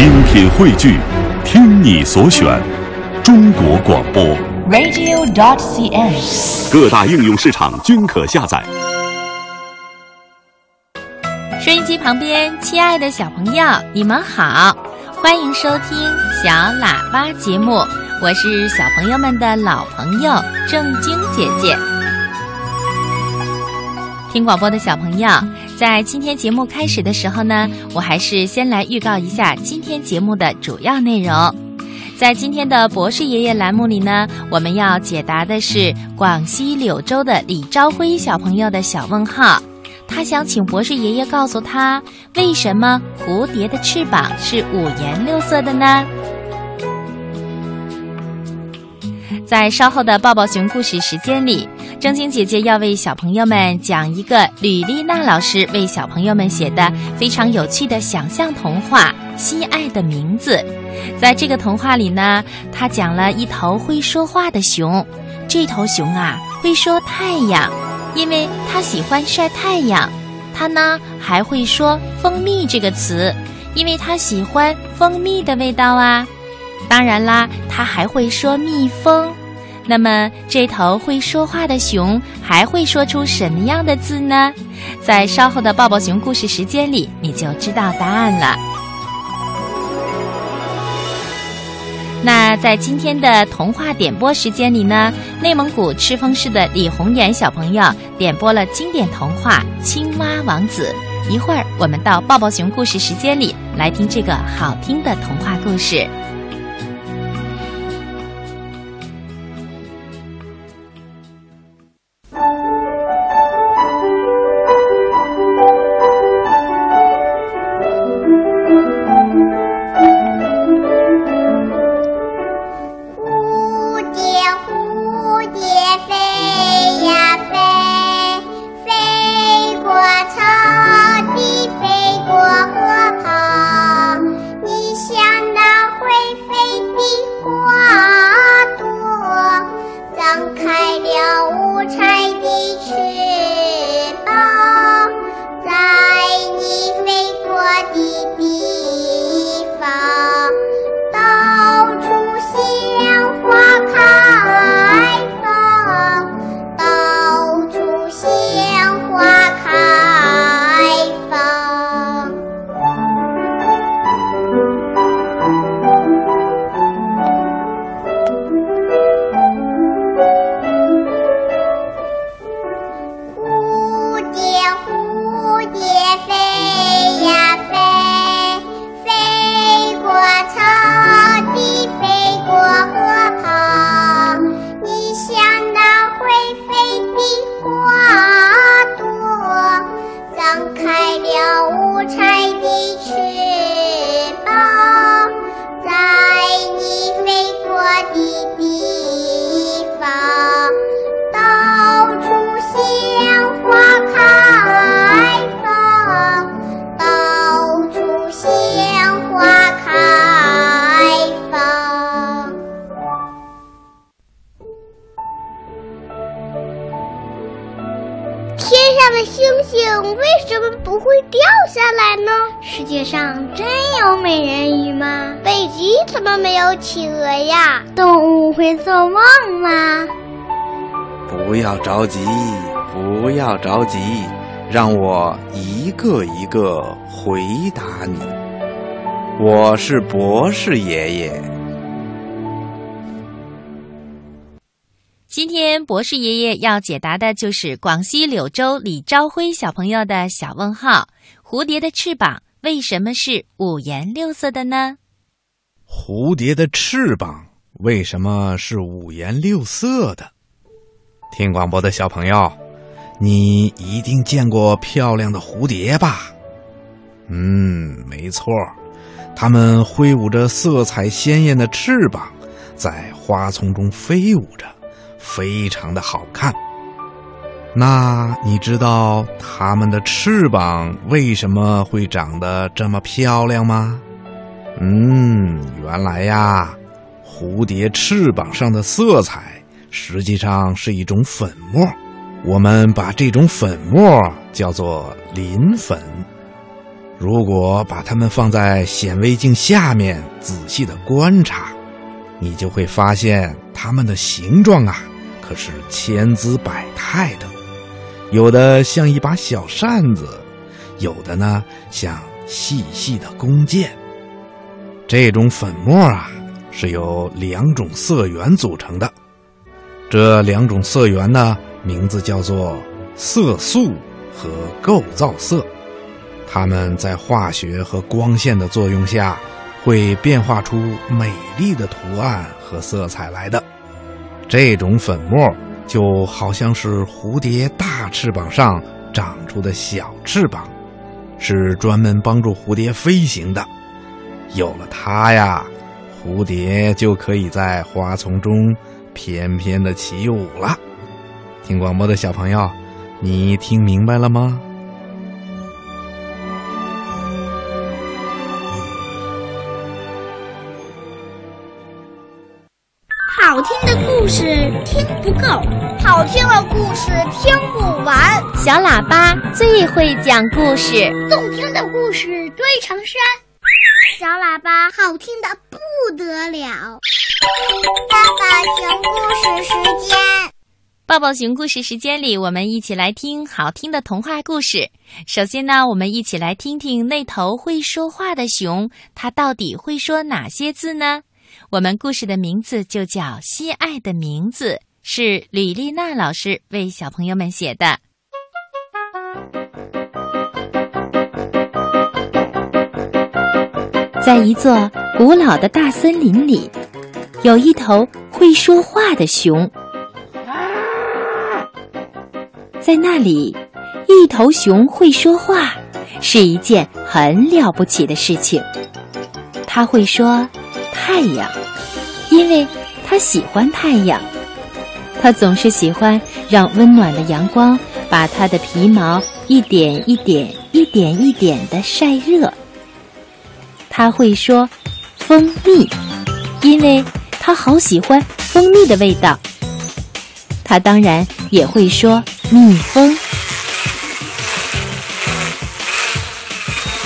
精品汇聚，听你所选，中国广播。radio.dot.cn，。各大应用市场均可下载。收音机旁边，亲爱的小朋友，你们好，欢迎收听小喇叭节目，我是小朋友们的老朋友正晶姐姐。听广播的小朋友，在今天节目开始的时候呢，我还是先来预告一下今天节目的主要内容。在今天的博士爷爷栏目里呢，我们要解答的是广西柳州的李朝辉小朋友的小问号。他想请博士爷爷告诉他，为什么蝴蝶的翅膀是五颜六色的呢？在稍后的抱抱熊故事时间里，正晶姐姐要为小朋友们讲一个吕丽娜老师为小朋友们写的非常有趣的想象童话《心爱的名字》。在这个童话里呢，他讲了一头会说话的熊，这头熊啊会说太阳，因为它喜欢晒太阳。它呢还会说蜂蜜这个词，因为它喜欢蜂蜜的味道啊。当然啦，它还会说蜜蜂。那么，这头会说话的熊还会说出什么样的字呢？在稍后的抱抱熊故事时间里，你就知道答案了。那在今天的童话点播时间里呢，内蒙古赤峰市的李红岩小朋友点播了经典童话《青蛙王子》。一会儿，我们到抱抱熊故事时间里来听这个好听的童话故事。怎么没有企鹅呀？动物会做梦吗？不要着急，不要着急，让我一个一个回答你。我是博士爷爷。今天博士爷爷要解答的就是广西柳州李朝辉小朋友的小问号：蝴蝶的翅膀为什么是五颜六色的呢？蝴蝶的翅膀为什么是五颜六色的？听广播的小朋友，你一定见过漂亮的蝴蝶吧？嗯，没错，它们挥舞着色彩鲜艳的翅膀，在花丛中飞舞着，非常的好看。那你知道它们的翅膀为什么会长得这么漂亮吗？嗯，原来呀，蝴蝶翅膀上的色彩实际上是一种粉末，我们把这种粉末叫做磷粉。如果把它们放在显微镜下面仔细的观察，你就会发现它们的形状啊，可是千姿百态的。有的像一把小扇子，有的呢像细细的弓箭。这种粉末啊，是由两种色源组成的。这两种色源呢，名字叫做色素和构造色。它们在化学和光线的作用下，会变化出美丽的图案和色彩来的。这种粉末就好像是蝴蝶大翅膀上长出的小翅膀，是专门帮助蝴蝶飞行的。有了它呀，蝴蝶就可以在花丛中翩翩的起舞了。听广播的小朋友，你听明白了吗？好听的故事听不够，好听的故事听不完。小喇叭最会讲故事，动听的故事堆成山。小喇叭好听的不得了。爸爸熊故事时间，抱抱熊故事时间里，我们一起来听好听的童话故事。首先呢，我们一起来听听那头会说话的熊，它到底会说哪些字呢？我们故事的名字就叫《心爱的名字》，是吕丽娜老师为小朋友们写的。在一座古老的大森林里，有一头会说话的熊。在那里，一头熊会说话是一件很了不起的事情。它会说。太阳，因为他喜欢太阳，他总是喜欢让温暖的阳光把他的皮毛一点一点、一点一点的晒热。他会说蜂蜜，因为他好喜欢蜂蜜的味道。他当然也会说蜜蜂，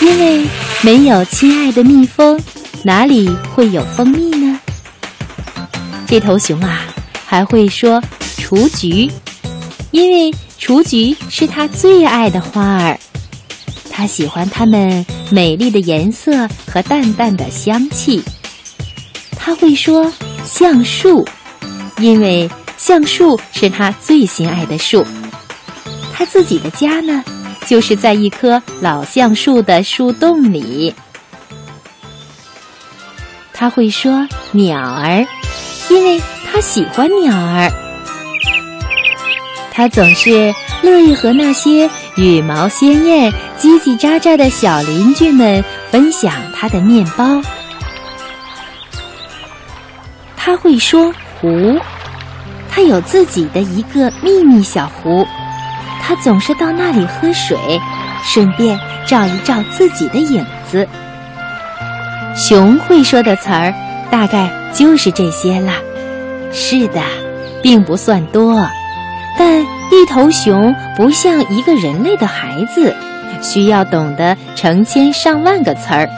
因为没有亲爱的蜜蜂。哪里会有蜂蜜呢？这头熊啊，还会说雏菊，因为雏菊是它最爱的花儿，它喜欢它们美丽的颜色和淡淡的香气。他会说橡树，因为橡树是他最心爱的树，他自己的家呢，就是在一棵老橡树的树洞里。他会说鸟儿，因为他喜欢鸟儿。他总是乐意和那些羽毛鲜艳、叽叽喳喳的小邻居们分享他的面包。他会说湖，他有自己的一个秘密小湖，他总是到那里喝水，顺便照一照自己的影子。熊会说的词儿，大概就是这些了。是的，并不算多，但一头熊不像一个人类的孩子，需要懂得成千上万个词儿。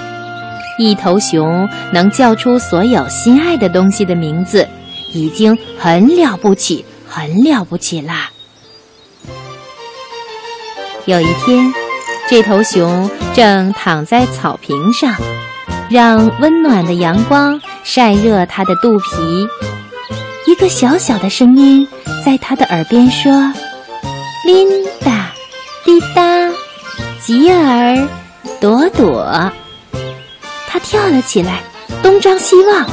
一头熊能叫出所有心爱的东西的名字，已经很了不起，很了不起啦。有一天，这头熊正躺在草坪上。让温暖的阳光晒热它的肚皮，一个小小的声音在他的耳边说：“琳达，滴答，吉尔，朵朵。”他跳了起来，东张西望，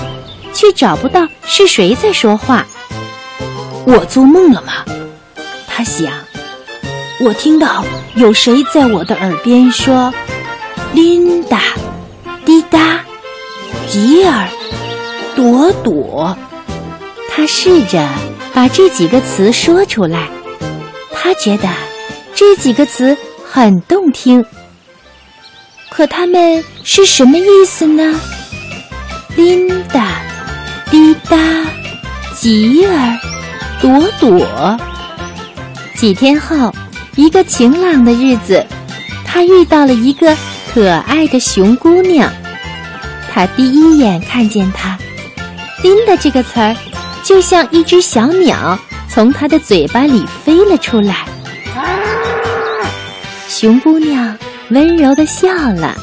却找不到是谁在说话。我做梦了吗？他想。我听到有谁在我的耳边说：“琳达。”滴答，吉尔，朵朵。他试着把这几个词说出来，他觉得这几个词很动听。可他们是什么意思呢？琳达，滴答，吉尔，朵朵。几天后，一个晴朗的日子，他遇到了一个。可爱的熊姑娘。他第一眼看见她，琳达这个词儿，就像一只小鸟从它的嘴巴里飞了出来。熊姑娘温柔的笑了，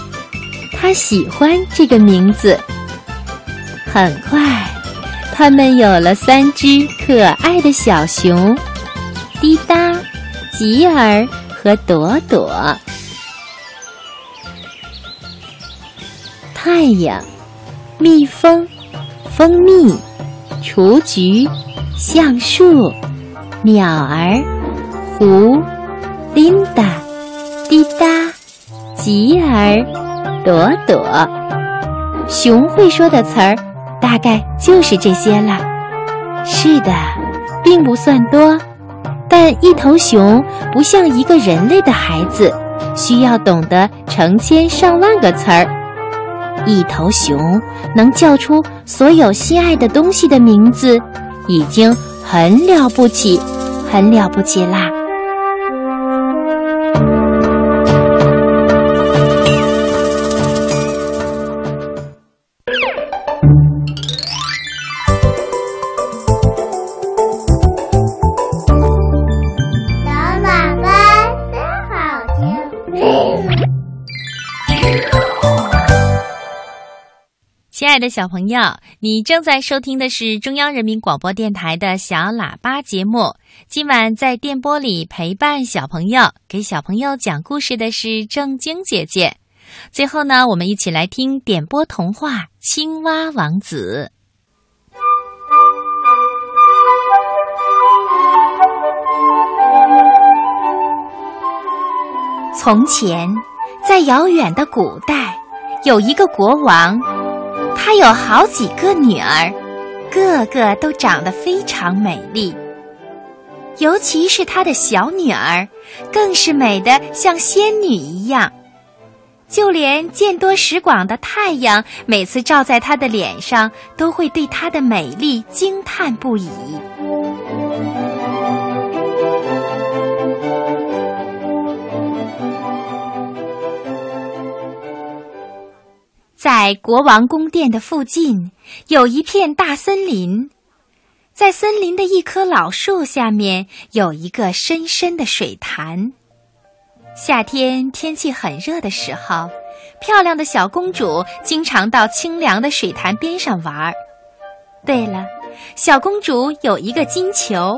她喜欢这个名字。很快，他们有了三只可爱的小熊：滴答、吉尔和朵朵。太阳、蜜蜂、蜂蜜、雏菊、橡树、鸟儿、湖、琳达、滴答、吉儿、朵朵。熊会说的词儿。大概就是这些了。是的，并不算多，但一头熊不像一个人类的孩子，需要懂得成千上万个词儿。一头熊能叫出所有心爱的东西的名字，已经很了不起，很了不起啦。亲爱的小朋友，你正在收听的是中央人民广播电台的小喇叭节目。今晚在电波里陪伴小朋友、给小朋友讲故事的是正晶姐姐。最后呢，我们一起来听点播童话《青蛙王子》。从前，在遥远的古代，有一个国王。他有好几个女儿，个个都长得非常美丽。尤其是他的小女儿，更是美得像仙女一样。就连见多识广的太阳，每次照在她的脸上，都会对她的美丽惊叹不已。在国王宫殿的附近，有一片大森林。在森林的一棵老树下面，有一个深深的水潭。夏天天气很热的时候，漂亮的小公主经常到清凉的水潭边上玩。对了，小公主有一个金球，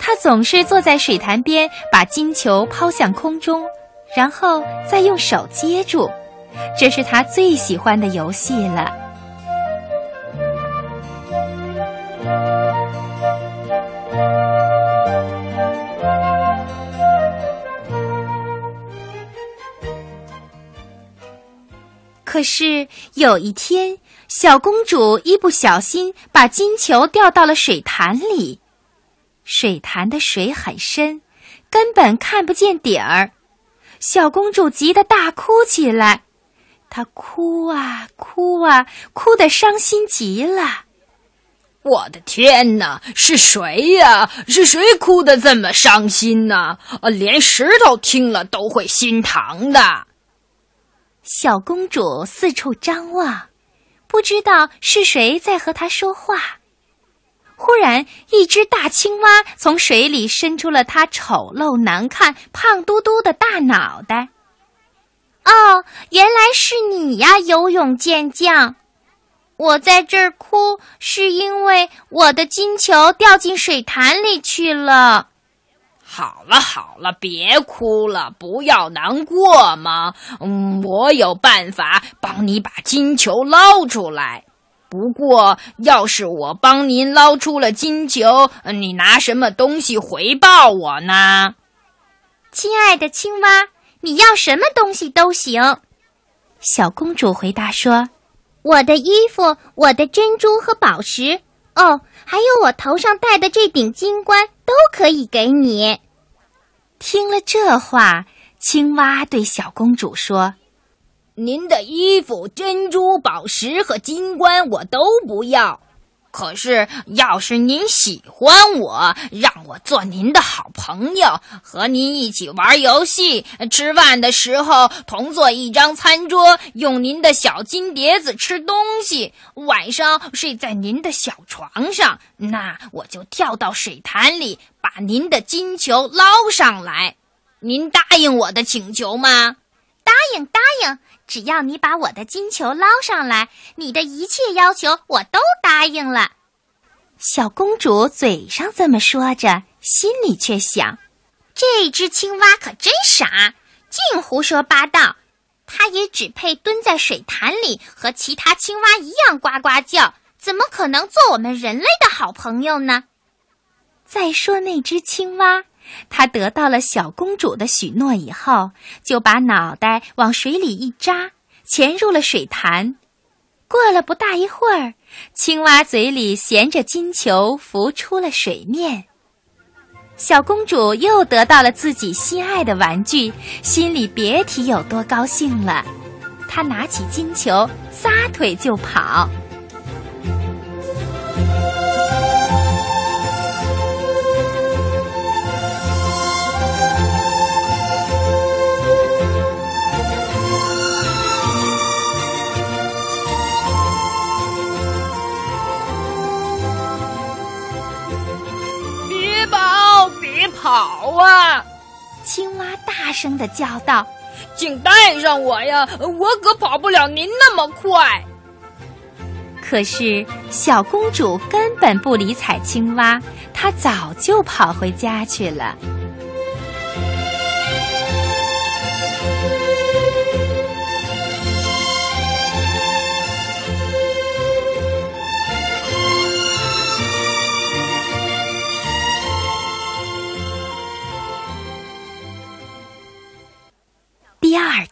她总是坐在水潭边，把金球抛向空中，然后再用手接住。这是他最喜欢的游戏了。可是有一天，小公主一不小心把金球掉到了水潭里。水潭的水很深，根本看不见底儿。小公主急得大哭起来。他哭啊哭啊，哭得伤心极了。我的天哪，是谁呀？是谁哭得这么伤心呢？呃，连石头听了都会心疼的。小公主四处张望，不知道是谁在和她说话。忽然，一只大青蛙从水里伸出了它丑陋难看、胖嘟嘟的大脑袋。哦，原来是你呀，游泳健将！我在这儿哭，是因为我的金球掉进水潭里去了。好了好了，别哭了，不要难过嘛。嗯，我有办法帮你把金球捞出来。不过，要是我帮您捞出了金球，你拿什么东西回报我呢？亲爱的青蛙。你要什么东西都行，小公主回答说：“我的衣服、我的珍珠和宝石，哦，还有我头上戴的这顶金冠，都可以给你。”听了这话，青蛙对小公主说：“您的衣服、珍珠、宝石和金冠我都不要，可是，要是您喜欢我，让我做您的好朋友，和您一起玩游戏，吃饭的时候同坐一张餐桌，用您的小金碟子吃东西，晚上睡在您的小床上，那我就跳到水潭里，把您的金球捞上来。您答应我的请求吗？答应，答应。只要你把我的金球捞上来，你的一切要求我都答应了。小公主嘴上这么说着，心里却想：这只青蛙可真傻，净胡说八道。它也只配蹲在水潭里，和其他青蛙一样呱呱叫，怎么可能做我们人类的好朋友呢？再说那只青蛙。他得到了小公主的许诺以后，就把脑袋往水里一扎，潜入了水潭。过了不大一会儿，青蛙嘴里衔着金球浮出了水面。小公主又得到了自己心爱的玩具，心里别提有多高兴了。她拿起金球，撒腿就跑。跑啊！青蛙大声的叫道：“请带上我呀，我可跑不了您那么快。”可是小公主根本不理睬青蛙，她早就跑回家去了。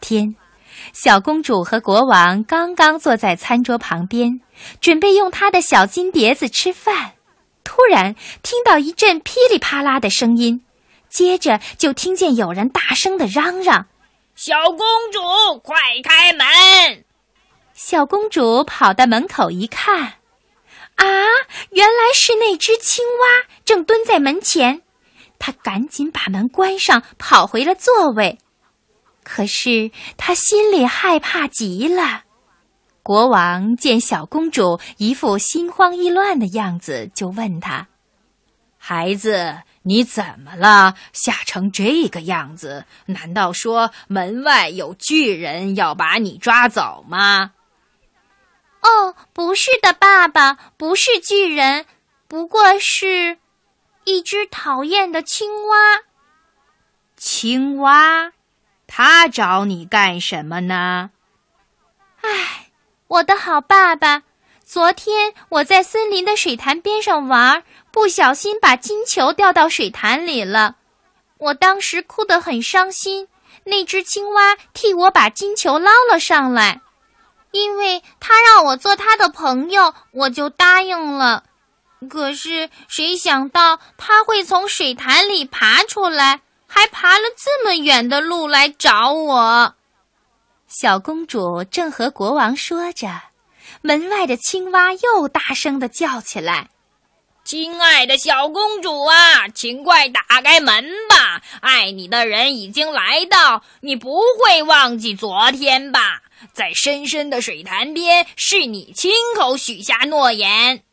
天，小公主和国王刚刚坐在餐桌旁边，准备用他的小金碟子吃饭，突然听到一阵噼里啪啦的声音，接着就听见有人大声的嚷嚷：“小公主，快开门！”小公主跑到门口一看，啊，原来是那只青蛙正蹲在门前。她赶紧把门关上，跑回了座位。可是他心里害怕极了。国王见小公主一副心慌意乱的样子，就问她：“孩子，你怎么了？吓成这个样子？难道说门外有巨人要把你抓走吗？”“哦，不是的，爸爸，不是巨人，不过是一只讨厌的青蛙。”“青蛙。”他找你干什么呢？唉，我的好爸爸，昨天我在森林的水潭边上玩，不小心把金球掉到水潭里了。我当时哭得很伤心，那只青蛙替我把金球捞了上来，因为他让我做他的朋友，我就答应了。可是谁想到他会从水潭里爬出来？还爬了这么远的路来找我。小公主正和国王说着，门外的青蛙又大声的叫起来：“亲爱的小公主啊，请快打开门吧！爱你的人已经来到，你不会忘记昨天吧？在深深的水潭边，是你亲口许下诺言。”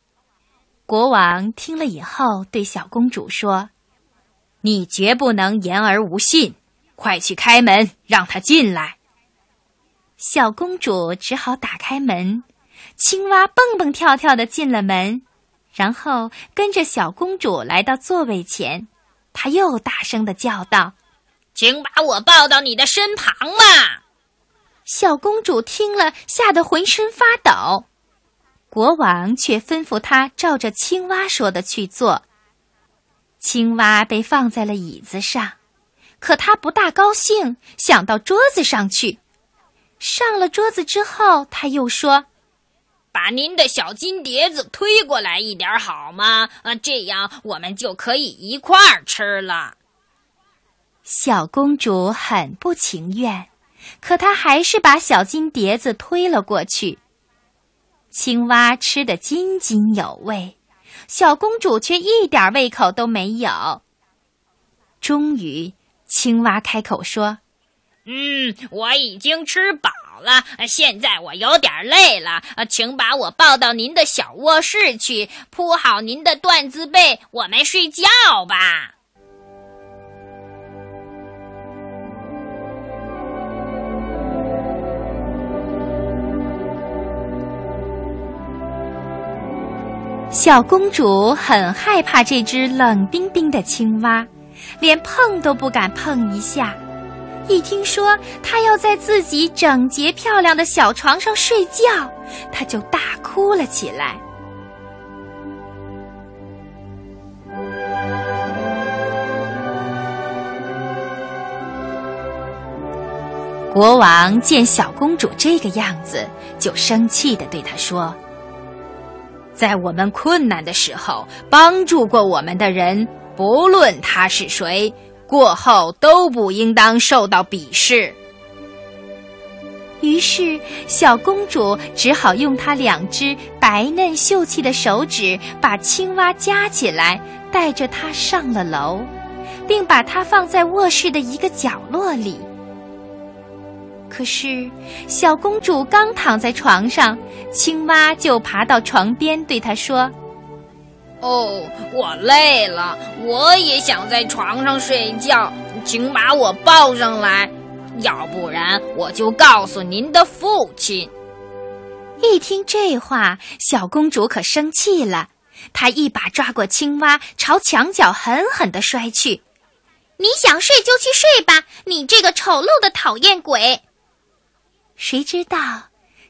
国王听了以后，对小公主说。你绝不能言而无信，快去开门，让他进来。小公主只好打开门，青蛙蹦蹦跳跳的进了门，然后跟着小公主来到座位前，他又大声的叫道：“请把我抱到你的身旁嘛！”小公主听了，吓得浑身发抖。国王却吩咐她照着青蛙说的去做。青蛙被放在了椅子上，可它不大高兴，想到桌子上去。上了桌子之后，他又说：“把您的小金碟子推过来一点好吗？啊，这样我们就可以一块儿吃了。”小公主很不情愿，可她还是把小金碟子推了过去。青蛙吃得津津有味，小公主却一点胃口都没有。终于，青蛙开口说：“嗯，我已经吃饱了，现在我有点累了，请把我抱到您的小卧室去，铺好您的缎子被，我们睡觉吧。”小公主很害怕这只冷冰冰的青蛙，连碰都不敢碰一下。一听说她要在自己整洁漂亮的小床上睡觉，她就大哭了起来。国王见小公主这个样子，就生气的对她说。在我们困难的时候帮助过我们的人，不论他是谁，过后都不应当受到鄙视。于是，小公主只好用她两只白嫩秀气的手指把青蛙夹起来，带着它上了楼，并把它放在卧室的一个角落里。可是，小公主刚躺在床上，青蛙就爬到床边，对她说：“哦，我累了，我也想在床上睡觉，请把我抱上来，要不然我就告诉您的父亲。”一听这话，小公主可生气了，她一把抓过青蛙，朝墙角狠狠地摔去。“你想睡就去睡吧，你这个丑陋的讨厌鬼！”谁知道，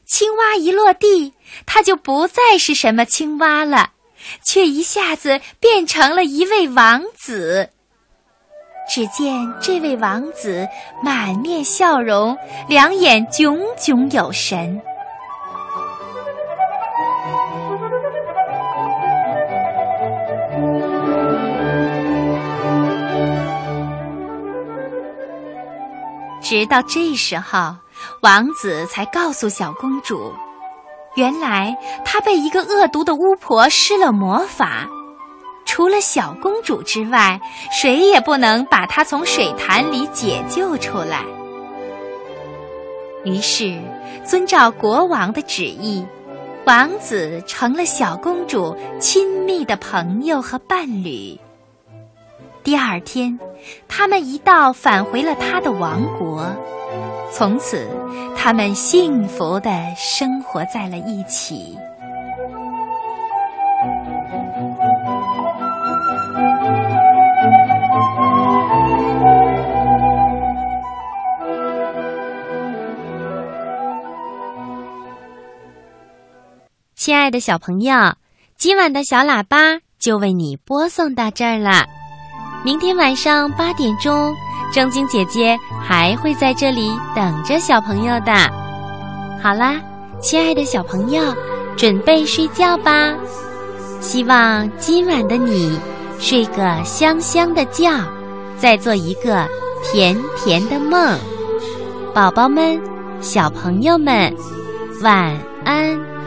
青蛙一落地，它就不再是什么青蛙了，却一下子变成了一位王子。只见这位王子满面笑容，两眼炯炯有神。直到这时候。王子才告诉小公主，原来他被一个恶毒的巫婆施了魔法，除了小公主之外，谁也不能把她从水潭里解救出来。于是，遵照国王的旨意，王子成了小公主亲密的朋友和伴侣。第二天，他们一道返回了他的王国。从此，他们幸福的生活在了一起。亲爱的小朋友，今晚的小喇叭就为你播送到这儿了。明天晚上八点钟。正晶姐姐还会在这里等着小朋友的。好啦，亲爱的小朋友，准备睡觉吧。希望今晚的你睡个香香的觉，再做一个甜甜的梦。宝宝们、小朋友们，晚安。